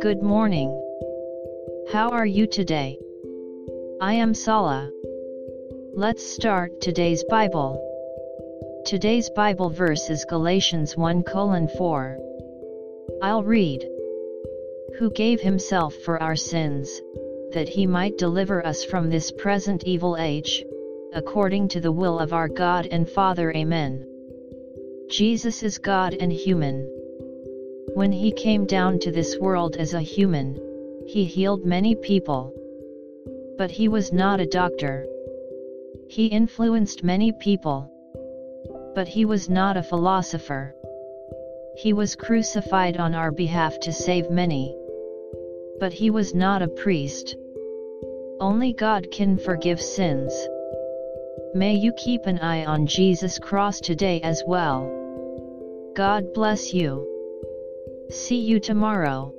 Good morning. How are you today? I am Sala. Let's start today's Bible. Today's Bible verse is Galatians 1 4. I'll read. Who gave himself for our sins, that he might deliver us from this present evil age, according to the will of our God and Father. Amen. Jesus is God and human. When he came down to this world as a human, he healed many people. But he was not a doctor. He influenced many people. But he was not a philosopher. He was crucified on our behalf to save many. But he was not a priest. Only God can forgive sins. May you keep an eye on Jesus' cross today as well. God bless you. See you tomorrow.